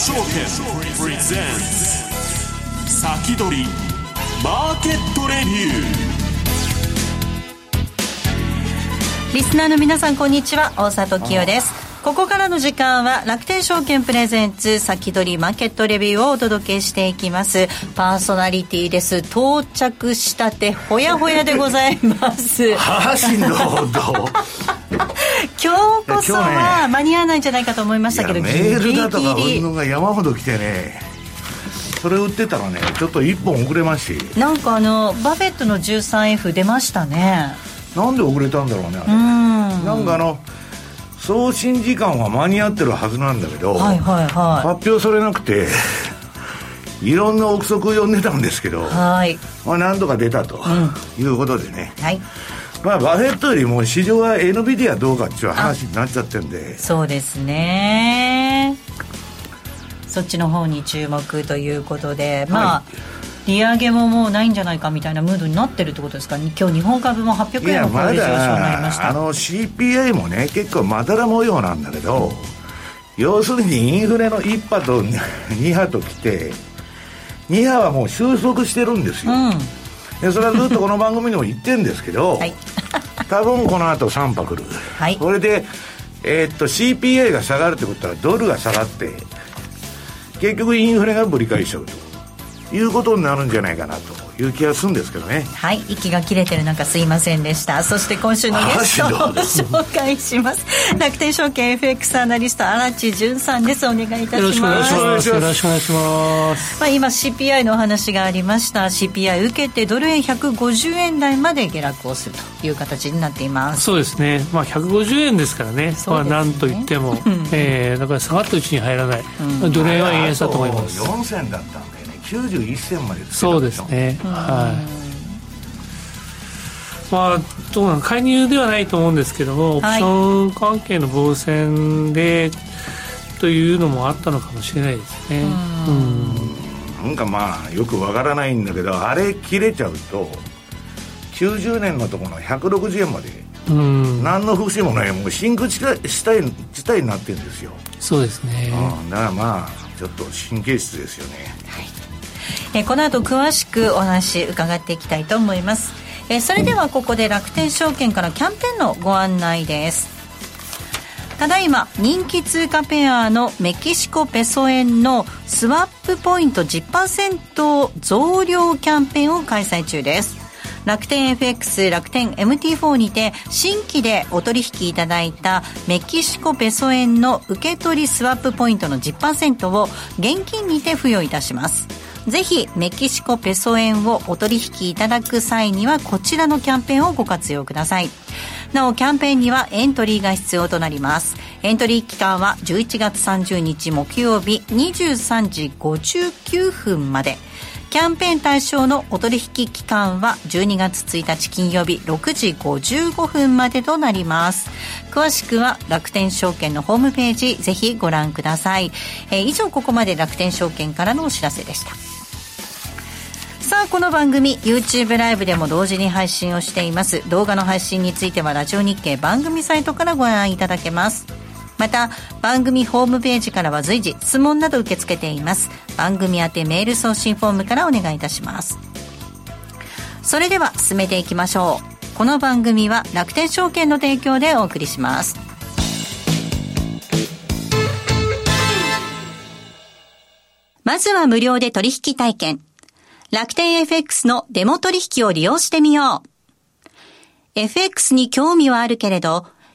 証券プレゼンツ先取りマーケットレビュー。リスナーの皆さんこんにちは。大里清です。ここからの時間は楽天証券プレゼンツ先取りマーケットレビューをお届けしていきます。パーソナリティです。到着したてほやほやでございます。はしんど 今日こそは間に合わないんじゃないかと思いましたけど、メールだとかうんのが山ほど来てね。それ売ってたらね。ちょっと1本遅れましなんかあのバフェットの 13F 出ましたね。なんで遅れたんだろうねあれうん。なんかあの送信時間は間に合ってるはずなんだけど、はいはいはい、発表されなくていろんな憶測を読んでたんですけど、はい、まあ何とか出たということでね、うん、はい。まあ、バフェットよりも市場は NVIDIA どうかっていう話になっちゃってるんで。そうですね。そっちの方に注目ということでまあ、はい利上げももうないんじゃないかみたいなムードになってるってことですか？今日日本株も800円の上昇になりました。あの CPI もね結構まだら模様なんだけど要するにインフレの1波と 2波ときて2波はもう収束してるんですよ、うん、でそれはずっとこの番組でも言ってるんですけど、はい、多分この後3波来る、はい、これでえー、っと CPI が下がるってことはドルが下がって結局インフレがぶり返しちゃうということになるんじゃないかなという気がするんですけどね。はい。息が切れてる中すいませんでした。そして今週のゲストを紹介します。楽天証券 FX アナリスト荒地潤さんです。お願いいたします。よろしくお願いします。よろしくお願いします。まあ今 CPI のお話がありました。CPI 受けてドル円150円台まで下落をするという形になっています。そうですね。まあ150円ですからね。ね。まあなんといっても、えー、だから下がったうちに入らない、うん、ドル円は円安だと思います。4銭だったんで91銭までそうですね。はい。まあ、どうなの介入ではないと思うんですけども、オプション関係の防戦で、というのもあったのかもしれないですね。うん。なんかまあよくわからないんだけどあれ切れちゃうと90年のところの160円までうん。何の節もないもう真空地帯地帯になってるんですよ。そうですね、うん、だからまあちょっと神経質ですよね、はいえこの後詳しくお話伺っていきたいと思います、えそれではここで楽天証券からキャンペーンのご案内です。ただいま人気通貨ペアのメキシコペソ円のスワップポイント10%増量キャンペーンを開催中です。楽天 FX 楽天 MT4 にて新規でお取引いただいたメキシコペソ円の受け取りスワップポイントの10%を現金にて付与いたします。ぜひメキシコペソ円をお取引いただく際にはこちらのキャンペーンをご活用ください。なおキャンペーンにはエントリーが必要となります。エントリー期間は11月30日木曜日23時59分まで。キャンペーン対象のお取引期間は12月1日金曜日6時55分までとなります。詳しくは楽天証券のホームページぜひご覧ください、えー、以上ここまで楽天証券からのお知らせでした。さあこの番組 YouTube ライブでも同時に配信をしています。動画の配信についてはラジオ日経番組サイトからご覧いただけます。また番組ホームページからは随時質問など受け付けています。番組宛てメール送信フォームからお願いいたします。それでは進めていきましょう。この番組は楽天証券の提供でお送りします。まずは無料で取引体験。楽天 FX のデモ取引を利用してみよう。FX に興味はあるけれど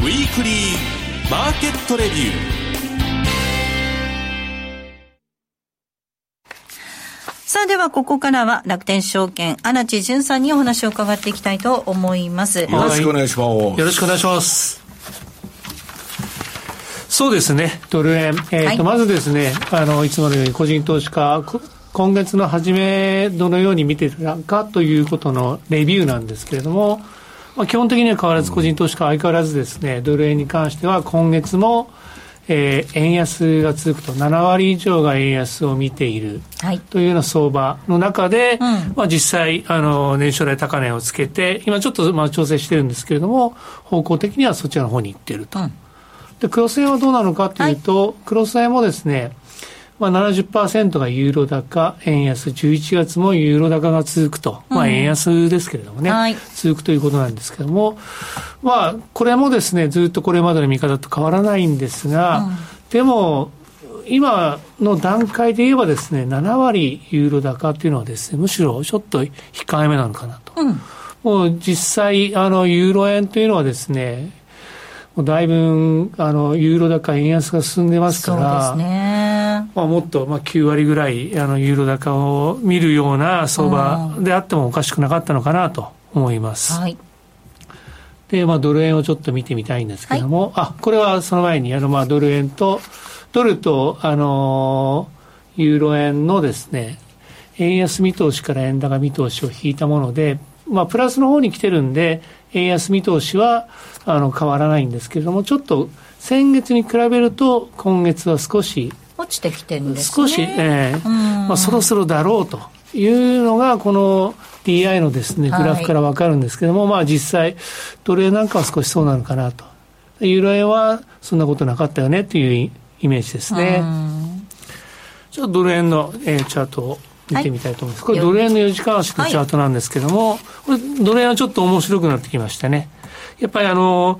ウィークリーマーケットレビューさあではここからは楽天証券荒地潤さんにお話を伺っていきたいと思います。よろしくお願いします。よろしくお願いします。そうですね。ドル円、えーと、はい、まずですねあのいつものように個人投資家今月の初めどのように見てたかということのレビューなんですけれども、まあ、基本的には変わらず個人投資家相変わらずですねドル円に関しては今月もえー、円安が続くと7割以上が円安を見ている、はい、というような相場の中で、うん、まあ、実際あの年初来高値をつけて今ちょっとまあ調整してるんですけれども方向的にはそちらの方に行っていると、うん、でクロス円はどうなのかというと、はい、クロス円もですねまあ70%がユーロ高、円安、11月もユーロ高が続くと、まあ円安ですけれどもね、はい、続くということなんですけれども、まあこれもですね、ずっとこれまでの見方と変わらないんですが、うん、でも、今の段階で言えばですね、7割ユーロ高っていうのはですね、むしろちょっと控えめなのかなと。うん、もう実際、あの、ユーロ円というのはですね、もうだいぶ、あの、ユーロ高、円安が進んでますから、ね。まあ、もっとまあ9割ぐらいあのユーロ高を見るような相場であってもおかしくなかったのかなと思います。はい、で、まあ、ドル円をちょっと見てみたいんですけども、はい、あこれはその前にあのまあドル円とドルと、あのユーロ円のですね円安見通しから円高見通しを引いたもので、まあ、プラスの方に来てるんで円安見通しはあの変わらないんですけれどもちょっと先月に比べると今月は少し落ちてきてるんですね。少し、えーまあ、そろそろだろうというのが、この DI のですね、グラフから分かるんですけども、はい、まあ実際、ドル円なんかは少しそうなのかなと。ユーロ円はそんなことなかったよねというイメージですね。ちょっとドル円の、えー、チャートを見てみたいと思います。はい、これドル円の4時間足のチャートなんですけども、はい、これドル円はちょっと面白くなってきましたね。やっぱりあの、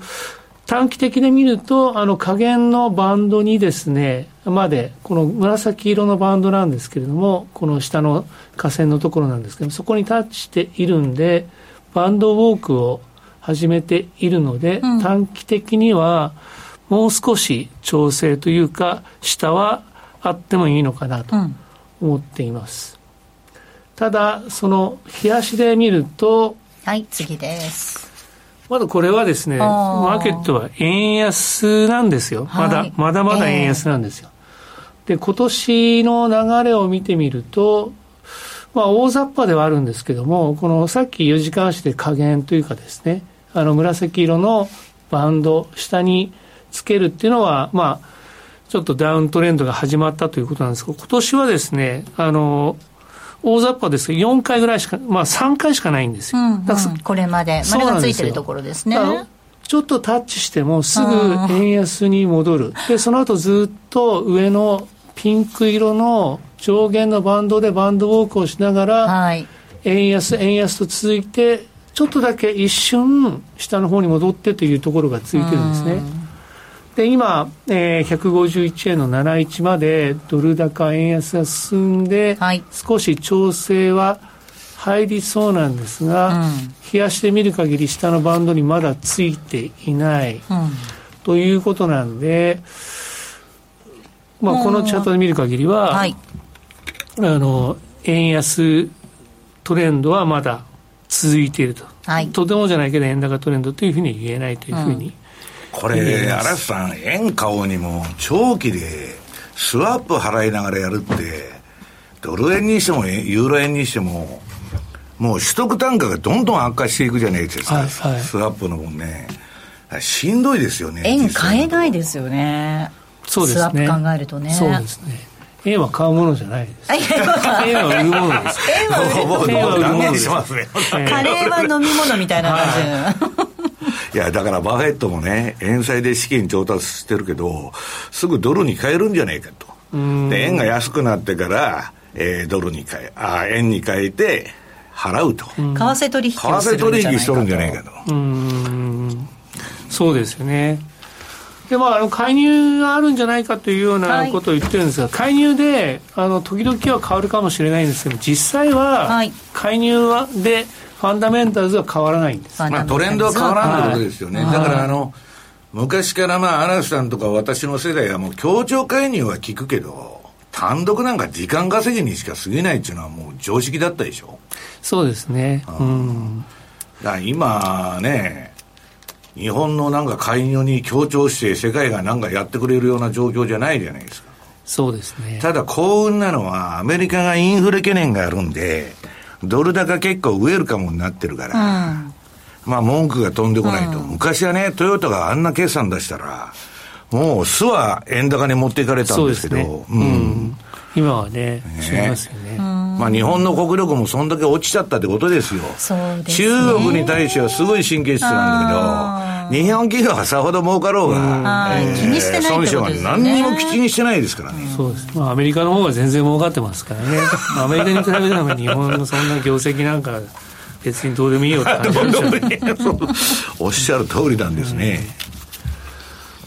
短期的で見ると、あの下限のバンドにですね、まで、この紫色のバンドなんですけれども、この下の下線のところなんですけどそこにタッチしているんで、バンドウォークを始めているので、うん、短期的にはもう少し調整というか、下はあってもいいのかなと思っています。うん、ただ、その、冷やしで見ると、はい、次です。まだこれはですね、マーケットは円安なんですよ。まだ、はい、まだまだ円安なんですよ。えー、で、今年の流れを見てみると、まあ、大雑把ではあるんですけども、このさっき4時間足で加減というかですね、あの紫色のバンド、下につけるっていうのは、まあ、ちょっとダウントレンドが始まったということなんですけど、今年はですね、あの、大雑把ですけど、4回ぐらいしか、まあ3回しかないんですよ。うんうん、これまで、丸がついてるところですね。ちょっとタッチしてもすぐ円安に戻る。で、その後ずっと上のピンク色の上限のバンドでバンドウォークをしながら、はい、円安、円安と続いて、ちょっとだけ一瞬下の方に戻ってというところがついてるんですね。で今、えー、151円の71までドル高円安が進んで、はい、少し調整は入りそうなんですが、うん、冷やして見る限り下のバンドにまだついていない、うん、ということなんで、まあ、このチャートで見る限りは、はい、あの円安トレンドはまだ続いていると、はい、とてもじゃないけど円高トレンドというふうに言えないというふうに、これ、嵐さん、円買おうにも、長期でスワップ払いながらやるって、ドル円にしても、ユーロ円にしても、もう取得単価がどんどん悪化していくじゃないですか、はいはい、スワップのもんね。しんどいですよね。円買えないですよね。そうですね。スワップ考えるとね。そうですね。円は買うものじゃないです。円は売るものです。円は売るものです。ますね。カレーは飲み物みたいな感じ。いや、だからバフェットもね、円債で資金調達してるけど、すぐドルに変えるんじゃないかと。で、円が安くなってから、えー、ドルに変え、あ円に変えて、払うと。為替取引をするんじゃないかと。為替取引しとるんじゃないかと。うん。そうですよね。でまあ、あの介入があるんじゃないかというようなことを言ってるんですが、はい、介入であの時々は変わるかもしれないんですけど実際は介入はでファンダメンタルズは変わらないんです、まあ、トレンドは変わらないということですよね、はい、だからあの昔からまあ嵐さんとか私の世代はもう協調介入は聞くけど単独なんか時間稼ぎにしか過ぎないっていうのはもう常識だったでしょ。そうですね、うん、だから今ね日本のなんか介入に協調して世界がなんかやってくれるような状況じゃないじゃないですか。そうですね。ただ幸運なのはアメリカがインフレ懸念があるんで、ドル高結構ウェルカムになってるから、うん、まあ文句が飛んでこないと、うん、昔はね、トヨタがあんな決算出したら、もう巣は円高に持っていかれたんですけど、ね、うん、今はね、違いますよね。まあ日本の国力もそんだけ落ちちゃったってことですよ。すね、中国に対してはすごい神経質なんだけど、日本企業はさほど儲かろうが、えー、気にしてない損は何にも気にしてないですからね。そうです。まあアメリカの方が全然儲かってますからね。アメリカに比べたら日本のそんな業績なんか別にどうでもいいよって感じですよね。おっしゃる通りなんですね。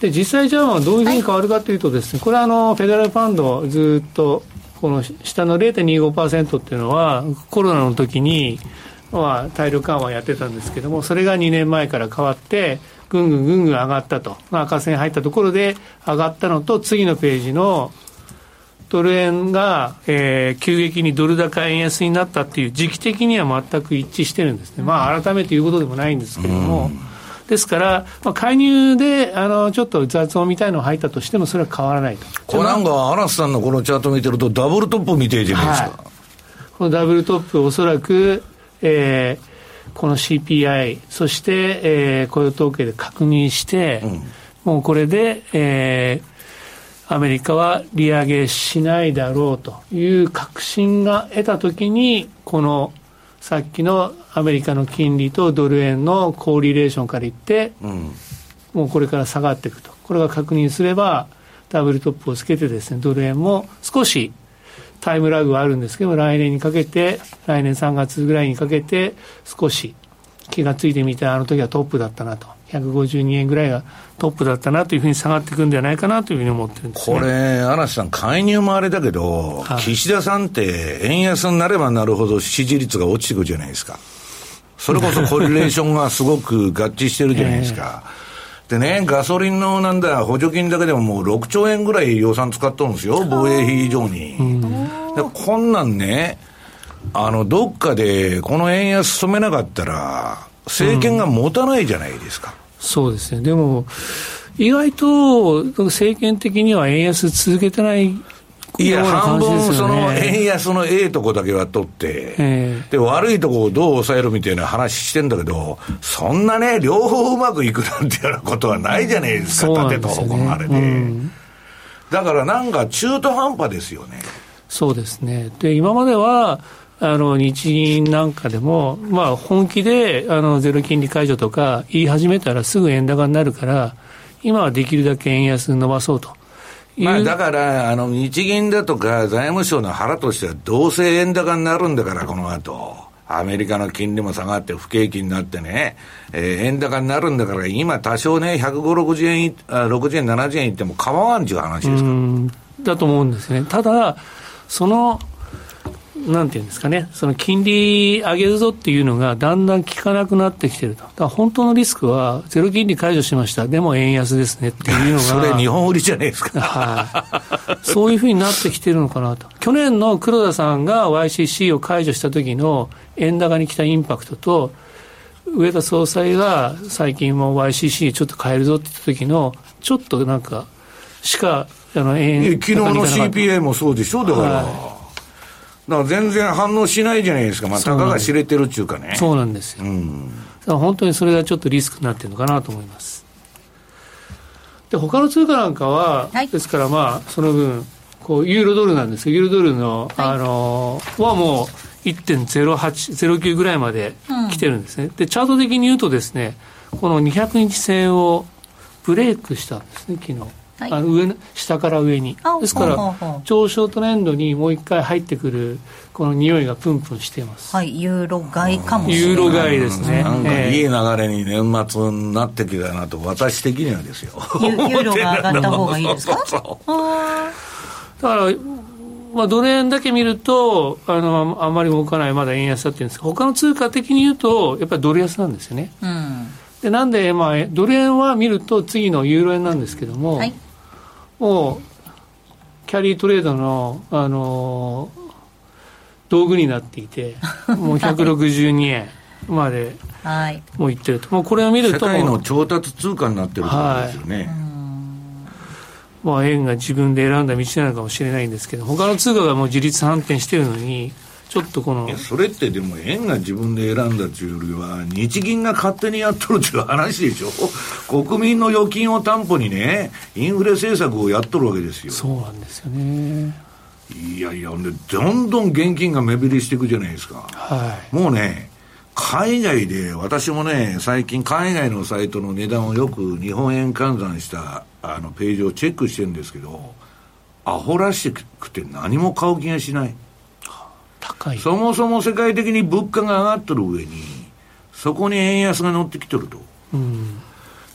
で実際じゃあどういうふうに変わるかというとですね、これはあのフェデラルファンドずっとこの下の0.25%っていうのは、コロナの時に、まあ、大量緩和やってたんですけども、それが2年前から変わって、ぐんぐんぐんぐん上がったと、まあ、赤線入ったところで上がったのと、次のページのドル円が、えー、急激にドル高円安になったっていう時期的には全く一致してるんですね。まあ、改めて言うことでもないんですけれども、うんですから、まあ、介入であのちょっと雑音みたいのが入ったとしても、それは変わらないと。これなんか、嵐さんのこのチャート見てると、ダブルトップ見てるじゃないですか。はい、このダブルトップ、おそらく、えー、この CPI、そして、えー、雇用統計で確認して、うん、もうこれで、えー、アメリカは利上げしないだろうという確信が得たときに、このさっきのアメリカの金利とドル円のコーリレーションからいって、うん、もうこれから下がっていくと、これが確認すれば、ダブルトップをつけてですね、ドル円も少しタイムラグはあるんですけど、来年にかけて、来年3月ぐらいにかけて、少し気がついてみて、あの時はトップだったなと。152円ぐらいがトップだったなというふうに下がっていくんじゃないかなというふうに思ってるんです、ね、これ、嵐さん、介入もあれだけど、はい、岸田さんって、円安になればなるほど支持率が落ちていくじゃないですか。それこそコリレーションがすごく合致してるじゃないですか。えー、でね、ガソリンのなんだ、補助金だけでももう6兆円ぐらい予算使っとるんですよ、防衛費以上に。でこんなんね、あの、どっかでこの円安止めなかったら、政権が持たないじゃないですか。そうですね。でも、意外と政権的には円安続けてないいや、半分その円安のええとこだけは取って、えー、で、悪いとこをどう抑えるみたいな話してんだけど、そんなね、両方うまくいくなんていうようなことはないじゃないですか、縦と方向あれで、うん。だからなんか中途半端ですよね。そうですね。で、今までは、あの日銀なんかでも、まあ、本気であのゼロ金利解除とか言い始めたらすぐ円高になるから、今はできるだけ円安伸ばそうと。まあ、だから、あの、日銀だとか財務省の腹としては、どうせ円高になるんだから、この後。アメリカの金利も下がって不景気になってね、えー、円高になるんだから、今多少ね、150、60円、60円、70円いっても構わんちゅう話ですかだと思うんですね。ただ、そのなんていうんですかね、その金利上げるぞっていうのがだんだん効かなくなってきてると。だから本当のリスクは、ゼロ金利解除しました、でも円安ですねっていうのが。それ日本売りじゃないですか。はい。そういうふうになってきてるのかなと。去年の黒田さんが YCC を解除した時の円高に来たインパクトと、上田総裁が最近も YCC ちょっと変えるぞって言った時の、ちょっとなんか、しか、あの、円昨日の CPA もそうでしょ、だから。はいだから全然反応しないじゃないですか、まあ、たかが知れてるっていうかね。そうなんですよ。うん、本当にそれがちょっとリスクになってるのかなと思います。で、他の通貨なんかは、はい、ですからまあ、その分、こうユーロドルなんですけど、ユーロドルの、はい、あのはもう1.08、09ぐらいまで来てるんですね、うん、で、チャート的に言うとですね、この200日線をブレイクしたんですね、昨日。はい、あの上下から上に。ですから上昇トレンドにもう一回入ってくるこの匂いがプンプンしています。はいユーロ買いかもしれない。ユーロ買いですね。なんかいい流れに年末になってきたなと私的にはですよ。ユーロが上がった方がいいですか？そうそうだからまあ、ドル円だけ見るとあのあんまり動かないまだ円安だって言うんですが他の通貨的に言うとやっぱりドル安なんですよね、うん、でなんで、まあ、ドル円は見ると次のユーロ円なんですけども、はい、もうキャリートレードの、あの道具になっていて もう162円までもういってると、もうこれを見ると世界の調達通貨になってるんですよね、はい。まあ、円が自分で選んだ道なのかもしれないんですけど、他の通貨がもう自立反転してるのに、ちょっとこの。それってでも円が自分で選んだというよりは、日銀が勝手にやっとるという話でしょ？国民の預金を担保にね、インフレ政策をやっとるわけですよ。そうなんですよね。いやいや、で、どんどん現金が目減りしていくじゃないですか。はい。もうね、海外で、私もね、最近海外のサイトの値段をよく日本円換算したあのページをチェックしてるんですけど、アホらしくて何も買う気がしない。高い。そもそも世界的に物価が上がってる上に、そこに円安が乗ってきてると。うん、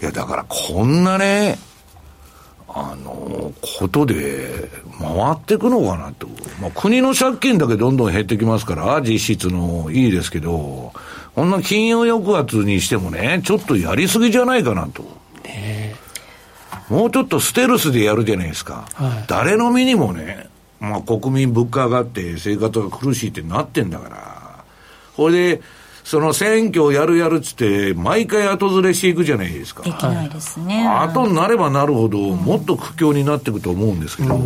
いや、だからこんなね、あの、ことで回っていくのかなと。まあ、国の借金だけどんどん減ってきますから、実質のいいですけど、こんな金融抑圧にしてもね、ちょっとやりすぎじゃないかなと。ねもうちょっとステルスでやるじゃないですか。はい、誰の身にもね、まあ国民物価上がって生活が苦しいってなってんだから。これで、その選挙をやるやるっつって、毎回後ずれしていくじゃないですか。できないですね。後になればなるほど、もっと苦境になっていくと思うんですけど。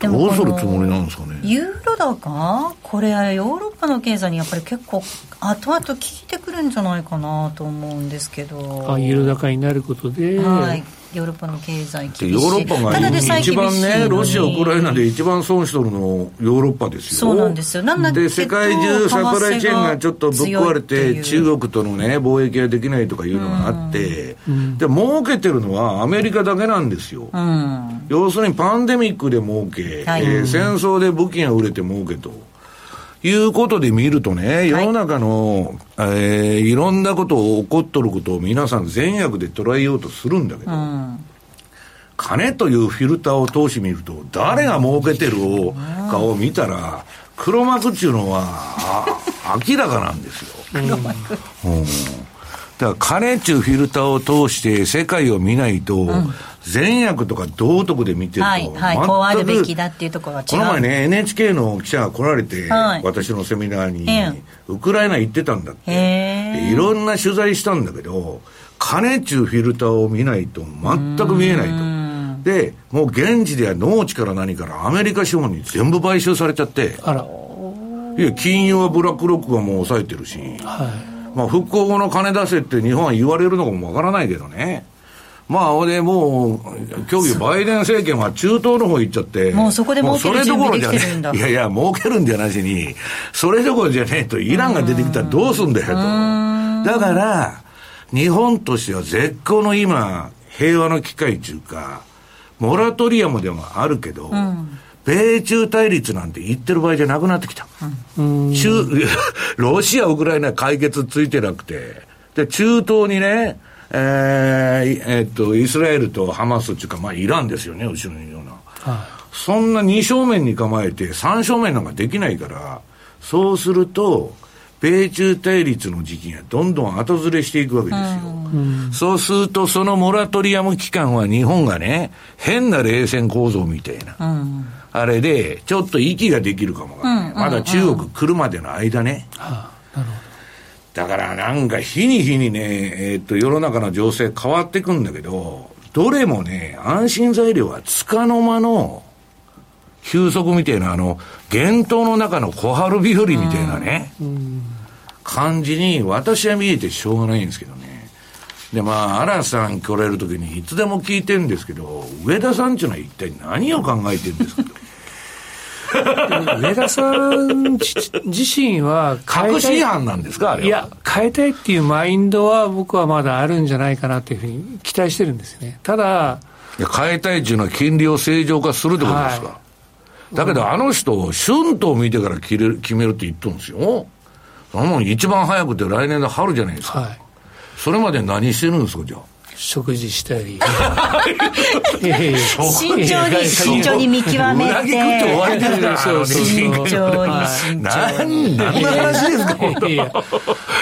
どうするつもりなんですかね。ユーロ高？これ、ヨーロッパの経済にやっぱり結構、後々効いてくるんじゃないかなと思うんですけど。あ、ユーロ高になることで。はい。ヨーロッパの経済厳しいヨーロッパが一番ね、ロシア、ウクライナで一番損しとるのヨーロッパですよ。そうなんですよ。なんで、世界中サプライチェーンがちょっとぶっ壊れて、中国とのね、貿易ができないとかいうのがあって、うん、で、儲けてるのはアメリカだけなんですよ。うん、要するにパンデミックで儲け、はい、えー、戦争で武器が売れて儲けと。いうことで見るとね、世の中の、はい、えー、いろんなことを起こっとることを皆さん善悪で捉えようとするんだけど、うん、金というフィルターを通してみると、誰が儲けてるかを見たら、黒幕っていうのは、明らかなんですよ。黒幕、うん。だから金っていうフィルターを通して世界を見ないと、うん善悪とか道徳で見てると、はいはい、こうあるべきだっていうところは違う。この前ね NHK の記者が来られて、はい、私のセミナーに、ウクライナ行ってたんだって。いろんな取材したんだけど金っちゅうフィルターを見ないと全く見えないと。でもう現地では農地から何からアメリカ資本に全部買収されちゃって。あら。いや金融はブラックロックがもう抑えてるし、はい。まあ、復興後の金出せって日本は言われるのかもわからないけどね。まあ、でもう、今日バイデン政権は中東の方行っちゃって、もうそこで儲ける準備できてるんだ。いやいや、儲けるんじゃなしに、それどころじゃねえと、イランが出てきたらどうすんだよと。だから、日本としては絶好の今、平和の機会っていうか、モラトリアムでもあるけど、うん、米中対立なんて言ってる場合じゃなくなってきた。うん、中、ロシア、ウクライナ解決ついてなくて、で、中東にね、えー、えー、っと、イスラエルとハマスっていうか、まあ、イランですよね、後ろにいるような。はそんな二正面に構えて、三正面なんかできないから、そうすると、米中対立の時期がどんどん後ずれしていくわけですよ。うん、そうすると、そのモラトリアム期間は日本がね、変な冷戦構造みたいな、うん、あれで、ちょっと息ができるかもわからない。まだ中国来るまでの間ね。はあ、なるほど。だからなんか日に日にね、えー、っと、世の中の情勢変わっていくんだけど、どれもね、安心材料はつかの間の休息みたいな、あの、幻冬の中の小春日和みたいなね、感じに私は見えてしょうがないんですけどね。で、まあ、荒さん来られるときにいつでも聞いてるんですけど、上田さんっていうのは一体何を考えてるんですか上田さん自身は隠し違反なんですかいや、変えたいっていうマインドは僕はまだあるんじゃないかなというふうに期待してるんですね。ただ、変えたいっていうのは金利を正常化するってことですか、はい、だけどあの人、春闘を見てから決める決めるって言ってるんですよ。その一番早くて来年の春じゃないですか。はい、それまで何してるんですか、じゃあ？食事したり。慎重に慎重に見極めて。終わりですから慎重に。慎重に。何の話で。すか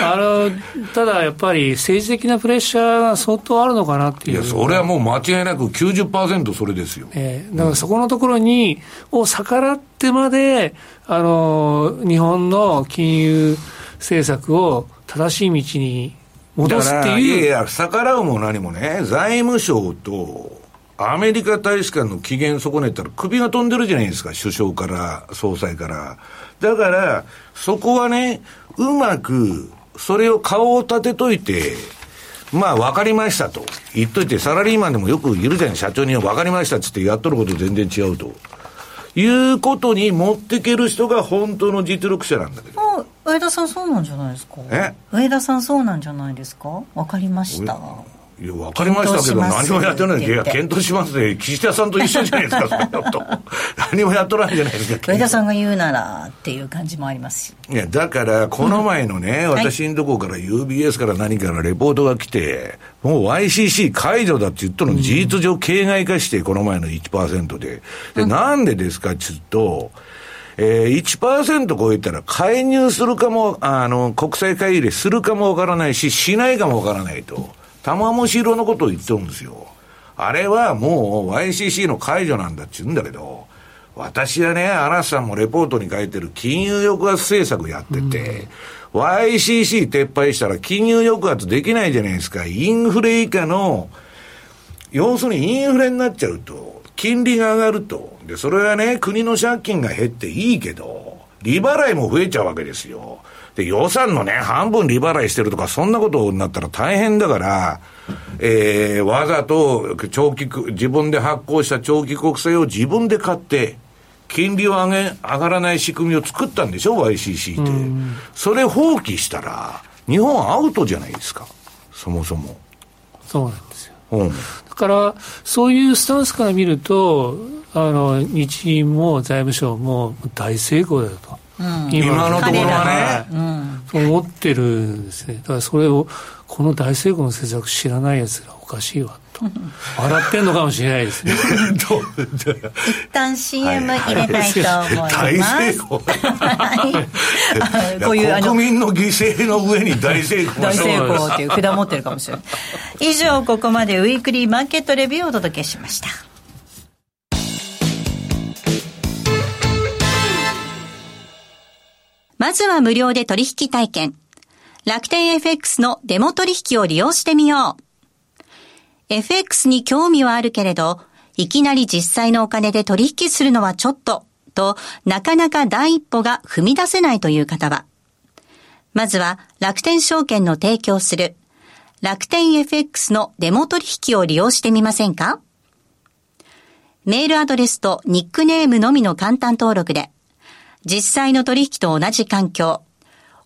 あのただやっぱり政治的なプレッシャーが相当あるのかなっていう。いやそれはもう間違いなく90%それですよ、えー、だからそこのところにを逆らってまであの日本の金融政策を正しい道に戻すっていう。いやいや、逆らうも何もね、財務省とアメリカ大使館の機嫌損ねたら首が飛んでるじゃないですか、首相から総裁から。だから、そこはね、うまく、それを顔を立てといて、まあ、分かりましたと言っといて、サラリーマンでもよくいるじゃない、社長には分かりましたっつってやっとること全然違うと。いうことに持っていける人が本当の実力者なんだけど。上田さんそうなんじゃないですか？え？上田さんそうなんじゃないですか？わかりましたいや、わかりましたけど、何もやってない。いや、検討しますね。岸田さんと一緒じゃないですか、そんなこと。何もやっとないじゃないですか。上田さんが言うならっていう感じもありますし。いや、だから、この前のね、私のとこから UBS から何かのレポートが来て、もう YCC 解除だって言ったの事実上形骸化して、この前の1%で。で、なんでですかって言うと、えー、1%超えたら介入するかも、あの、国際会議でするかもわからないし、しないかもわからないと。玉虫色のことを言ってるんですよ。あれはもう YCC の解除なんだって言うんだけど、私はね、嵐さんもレポートに書いてる金融抑圧政策やってて、うん、YCC 撤廃したら金融抑圧できないじゃないですか。インフレ以下の、要するにインフレになっちゃうと、金利が上がると。で、それはね、国の借金が減っていいけど、利払いも増えちゃうわけですよ。で、予算のね、半分利払いしてるとか、そんなことになったら大変だから、えー、わざと長期、自分で発行した長期国債を自分で買って、金利を上げ、上がらない仕組みを作ったんでしょ、YCC って。それ放棄したら、日本アウトじゃないですか、そもそも。そうなんですよ。うん、だから、そういうスタンスから見ると、あの日銀も財務省も大成功だと。今のところはね、うん、思ってるんですね。だからそれを、この大成功の政策知らないやつがおかしいわと。笑ってんのかもしれないですね。一旦 CM 入れたいと思います。大成功、はい、こういう国民の犠牲の上に大成功大成功っていう札持ってるかもしれない。以上、ここまでウィークリーマーケットレビューをお届けしました。まずは無料で取引体験。楽天 FX のデモ取引を利用してみよう。FX に興味はあるけれど、いきなり実際のお金で取引するのはちょっと、となかなか第一歩が踏み出せないという方は、まずは楽天証券の提供する楽天 FX のデモ取引を利用してみませんか？メールアドレスとニックネームのみの簡単登録で、実際の取引と同じ環境、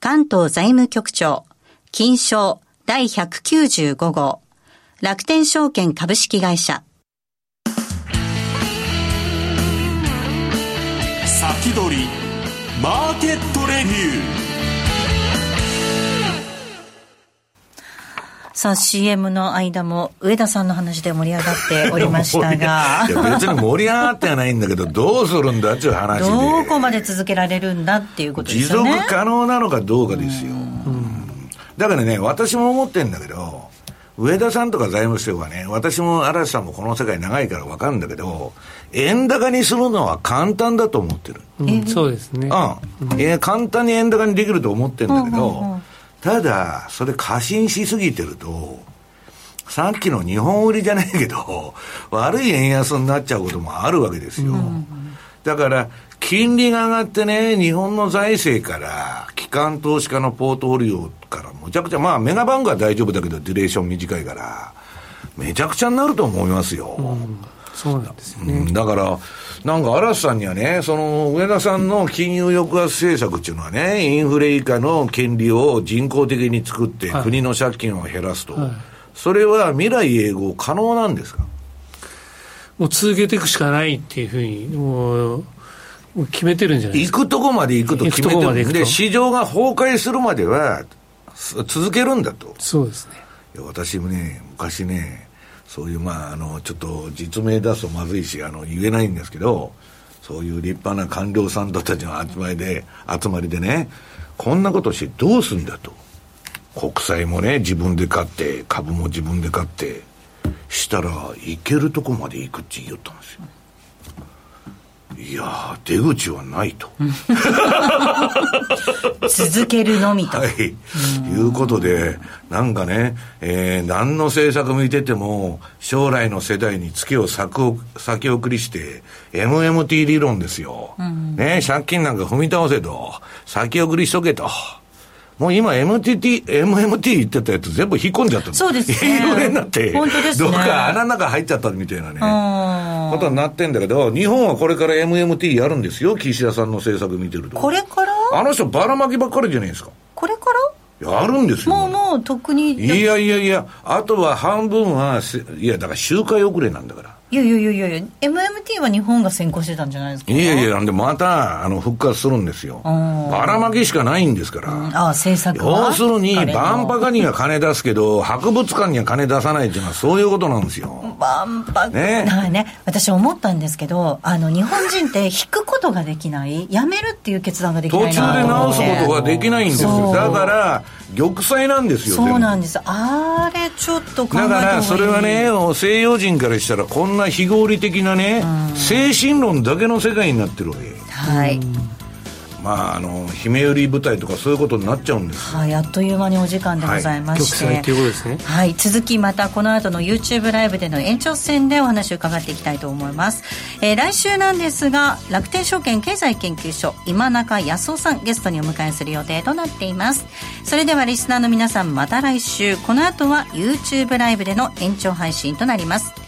関東財務局長金賞第195号楽天証券株式会社。先取り、マーケットレビュー。さあ CM の間も上田さんの話で盛り上がっておりましたが。いや別に盛り上がってはないんだけどどうするんだっていう話で。どこまで続けられるんだっていうことですよね。持続可能なのかどうかですよ、だからね私も思ってんだけど上田さんとか財務省はね、私も嵐さんもこの世界長いから分かるんだけど、円高にするのは簡単だと思ってる。うん、そうですね。うん。えー、簡単に円高にできると思ってるんだけど、ただ、それ過信しすぎてると、さっきの日本売りじゃないけど、悪い円安になっちゃうこともあるわけですよ。だから、金利が上がってね、日本の財政から、機関投資家のポートフォリオからむちゃくちゃ、まあメガバンクは大丈夫だけど、デュレーション短いから、めちゃくちゃになると思いますよ。うん、そうなんですよね。だから、なんか嵐さんにはね、その上田さんの金融抑圧政策っていうのはね、インフレ以下の金利を人工的に作って、国の借金を減らすと、はい、それは未来永劫可能なんですか？もう続けていくしかないっていうふうに、もう、決めてるんじゃないですか。行くとこまで行くと決めてる。で、市場が崩壊するまでは、続けるんだと。そうですね。私もね、昔ね、そういう、まあ、あの、ちょっと実名出すとまずいし、あの、言えないんですけど、そういう立派な官僚さんたちの集まりで、集まりでね、こんなことしてどうすんだと。国債もね、自分で買って、株も自分で買って、したら、いけるとこまで行くって言ったんですよ。いや出口はないと。続けるのみと。はい。いうことで、なんかね、えー、何の政策見てても、将来の世代に月を先送りして、MMT 理論ですよ。うん、ね、借金なんか踏み倒せと、先送りしとけと。もう今 MTT、MMT 言ってたやつ全部引っ込んじゃったそうですね。インフレになって、本当ですね。どっか穴の中入っちゃったみたいなね、ことになってんだけど、日本はこれから MMT やるんですよ、岸田さんの政策見てると。これから？あの人ばらまきばっかりじゃないですか。これから？やるんですよ。もうもう特に。いやいやいや、あとは半分は、いや、だから周回遅れなんだから。いやいやいやいや MMT は日本が先行してたんじゃないですか？いやいや、なんでまたあの復活するんですよ。ばらまきしかないんですから。うん、ああ、政策要するに、万博には金出すけど、博物館には金出さないっていうのはそういうことなんですよ。万博？ね。だからね、私思ったんですけど、あの、日本人って引くことができない、やめるっていう決断ができない途中で直すことができないんですよ。だから、玉砕なんですよ。そうなんです。あれ、ちょっと考えだから、それはね、西洋人からしたら、こんな非合理的なね、精神論だけの世界になってるわけ。はい。まあ、あの姫売り舞台とかそういうことになっちゃうんですはい、あっという間にお時間でございまして、はい、ということですね、はい、続きまたこの後の YouTube ライブでの延長戦でお話を伺っていきたいと思います、えー、来週なんですが楽天証券経済研究所今中康夫さんゲストにお迎えする予定となっています。それではリスナーの皆さんまた来週。この後は YouTube ライブでの延長配信となります